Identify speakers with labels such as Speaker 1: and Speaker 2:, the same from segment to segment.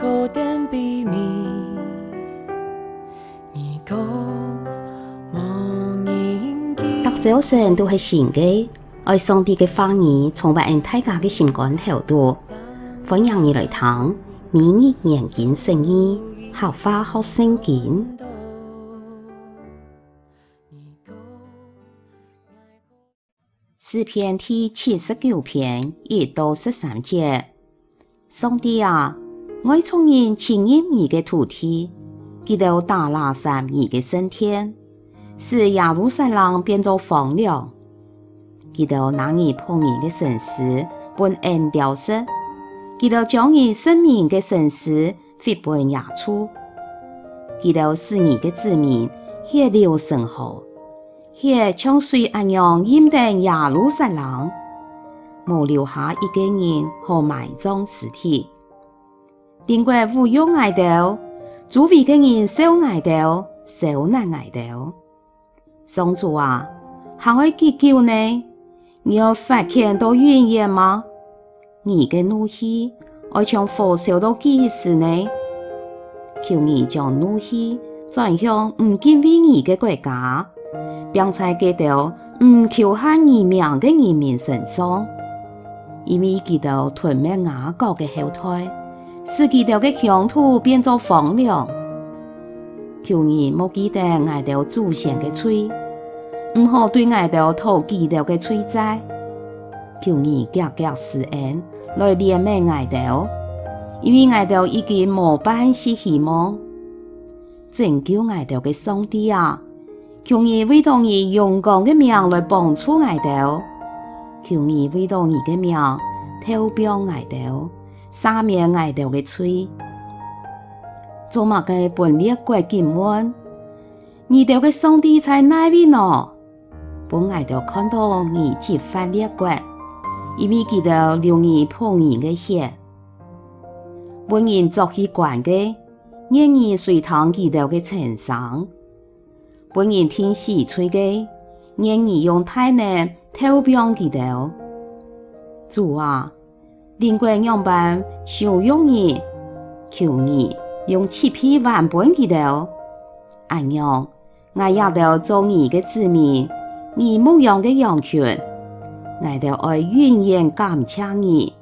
Speaker 1: 读早晨都是新的，爱上帝的话语，充满大家的心肝头度。欢迎你来听，每日研经圣经，学话学圣经。诗篇第七十九篇一到十三节。上帝啊，我从人亲近你的土地，直到大拉撒你的圣殿，使耶路撒冷变作荒凉，直到那日碰你的神师本恩丢失，直到将你生命的神师飞奔野处，直到使你的子民血流成河，血像水一样淹没耶路撒冷。没留下一个人可埋葬尸体，定国侮辱哀悼，周围的人受哀悼，受难哀悼。上主啊，还会记久呢？你要发遣到永远吗？你的怒气会从火烧到几时呢？求你将怒气转向唔敬畏你的国家，并在嗰度唔求喊你名的人民身上。因为基督吞灭雅各的后代，使基督的乡土变作荒凉。求你莫记得哀悼祖先的罪，唔好对哀悼讨基督的罪债。求你格格施恩来怜悯哀悼，因为哀悼已经没半丝希望。拯救哀悼的上帝啊，求你为到你勇敢的名来帮助哀悼。求你为到你的名，投标哀悼，赦免哀悼的罪。做乜个本列国审问？你哋嘅上帝在哪里呢？本哀悼看到你击发列国，因为记得流你仆人的血。本人作起官嘅，愿意随堂记得嘅称赏。本人听死吹嘅，愿意用大能。投标记得，主啊，灵国样板受用你，求你用七匹万本记得，安样，我也得做你的子民，你牧养的羊群，我得爱永远感谢你，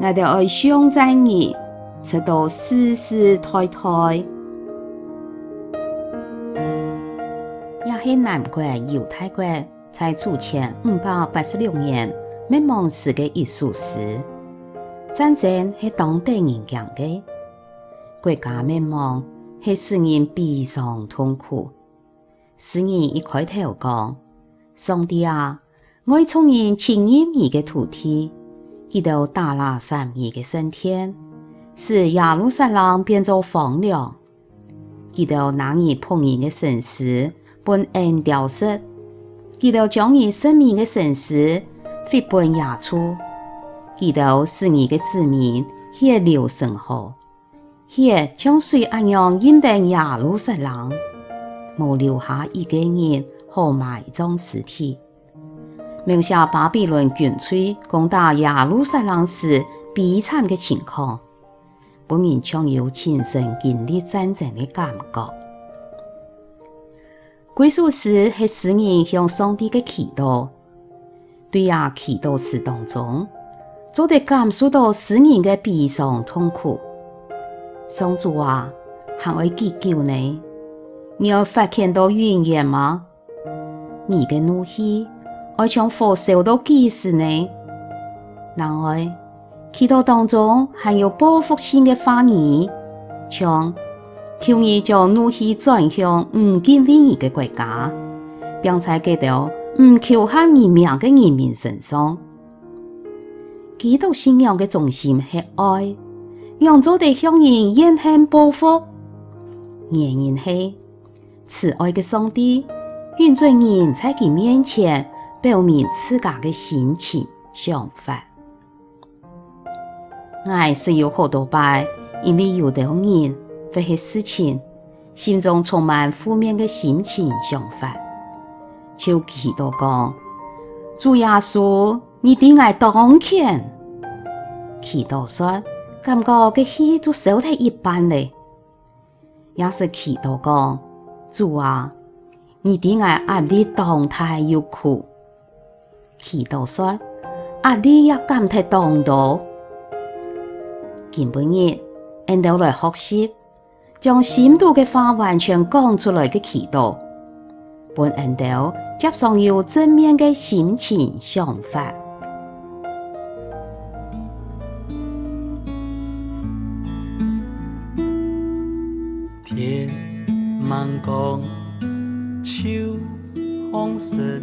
Speaker 1: 我得爱颂赞你，直到世世代代。也是南国犹太国。在主前五百八十六年灭亡时的一首诗，战争是当地人讲的，国家灭亡是使人悲伤痛苦。诗人一开头讲：上帝啊，我从人亲近你的土地，直到大拉撒你的升天，使耶路撒冷变作荒凉，直到那日碰你的神师本恩丢失。基督将你生命的神师飞奔野处，基督使你的子民血流成河，血像水一样淹没耶路撒冷，没留下一个人可埋葬尸体。描写巴比伦军队攻打耶路撒冷时悲惨的情况，本人常有亲身经历战争的感觉。归属时是诗人向上帝的祈祷，对呀，祈祷词当中，就得感受到诗人的悲伤痛苦。上主啊，还会记久呢？你要发遣到永远吗？你的怒气会从火烧到几时呢？然而，祈祷当中还有报复性的话语，像。求你将怒气转向唔敬畏你的国家，并在嗰度唔求喊你名的人民身上。基督信仰的中心系爱，让做地向人怨恨报复。原因系慈爱的上帝允准人在其面前表明自家的心情想法。爱是有好多摆，因为有的人。这些事情，心中充满负面的心情想法，就祈祷讲：主耶稣，你的爱当前。祈祷说：感觉个气就少得一般嘞。也是祈祷讲，主啊，你对我压力当太有苦。祈祷说，压力也减太当多。今晡日，俺都来学习，将心度的话完全讲出来的祈祷，本俺都接上有正面的心情想法。
Speaker 2: 茫光，秋风深，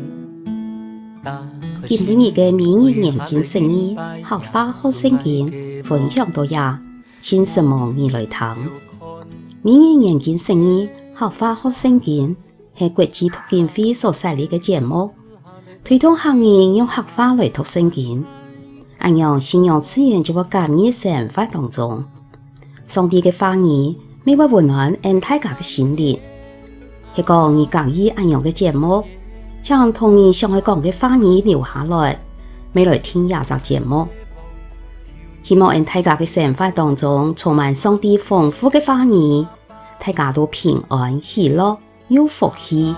Speaker 1: 今日嘅明日研经释义，客话学圣经分享到呀，请什么你来听？明日研经释义，客话学圣经系国际读经会所设立的节目，推动行业用合法来读圣经，按样信仰自然就会感染生活当中，上帝的话语。每晚温暖俺大家嘅心灵，系讲你介意按样嘅节目，将童年上爱讲嘅话语留下来，每来听廿集节目。希望俺大家嘅生活当中充满上帝丰富嘅话语，大家都平安喜乐有福气。